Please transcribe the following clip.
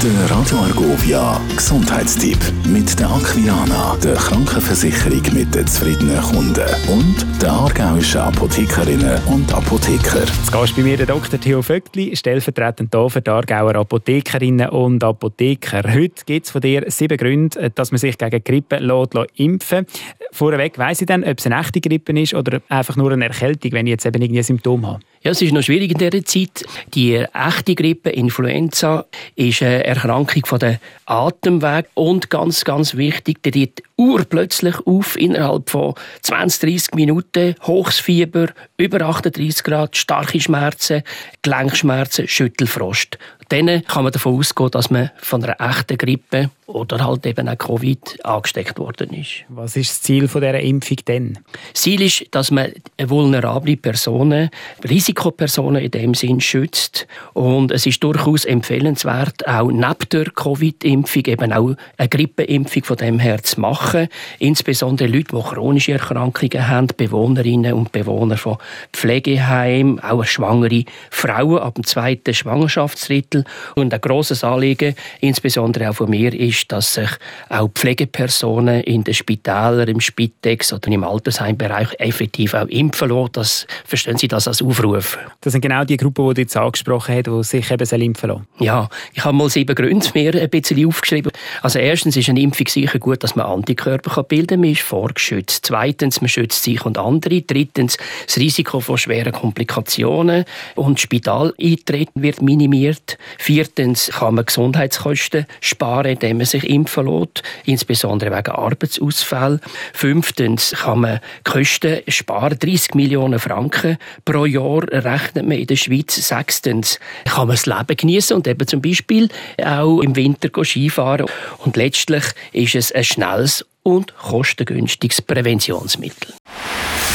Der Radio Argovia Gesundheitstipp mit der Aquilana, der Krankenversicherung mit den zufriedenen Kunden und der aargauischen Apothekerinnen und Apotheker. Jetzt gehst bei mir Dr. Theo Vöckli, stellvertretend hier für die Aargauer Apothekerinnen und Apotheker. Heute gibt es von dir sieben Gründe, dass man sich gegen Grippe lässt, lässt impfen Vorweg weiss ich dann, ob es eine echte Grippe ist oder einfach nur eine Erkältung, wenn ich jetzt eben irgendwie Symptome habe. Ja, es ist noch schwierig in dieser Zeit. Die echte Grippe, Influenza, ist eine Erkrankung von den Atemweg und ganz, ganz wichtig, die tritt urplötzlich auf innerhalb von 20, 30 Minuten, hohes Fieber, über 38 Grad, starke Schmerzen, Gelenkschmerzen, Schüttelfrost. Dann kann man davon ausgehen, dass man von einer echten Grippe oder halt eben auch Covid angesteckt worden ist. Was ist das Ziel von dieser Impfung denn? Das Ziel ist, dass man vulnerable Personen, Risikopersonen in dem Sinn schützt. Und es ist durchaus empfehlenswert, auch neben der Covid-Impfung eben auch eine Grippeimpfung von dem her zu machen. Insbesondere Leute, die chronische Erkrankungen haben, Bewohnerinnen und Bewohner von Pflegeheimen, auch schwangere Frauen ab dem zweiten Schwangerschaftsdrittel. Und ein grosses Anliegen, insbesondere auch von mir, ist, dass sich auch Pflegepersonen in den Spitälern, im Spitex oder im Altersheimbereich effektiv auch impfen lassen. Das, verstehen Sie das als Aufruf? Das sind genau die Gruppen, die du jetzt angesprochen hast, die sich eben impfen lassen Ja, ich habe mal sieben Gründe mir ein bisschen aufgeschrieben. Also erstens ist eine Impfung sicher gut, dass man Antikörper bilden kann. Man ist vorgeschützt. Zweitens, man schützt sich und andere. Drittens, das Risiko von schweren Komplikationen und Spitaleintreten wird minimiert. Viertens kann man Gesundheitskosten sparen, indem man sich impfen lässt, insbesondere wegen Arbeitsausfall. Fünftens kann man Kosten sparen, 30 Millionen Franken pro Jahr rechnet man in der Schweiz. Sechstens kann man das Leben genießen und eben zum Beispiel auch im Winter Skifahren. Und letztlich ist es ein schnelles und kostengünstiges Präventionsmittel.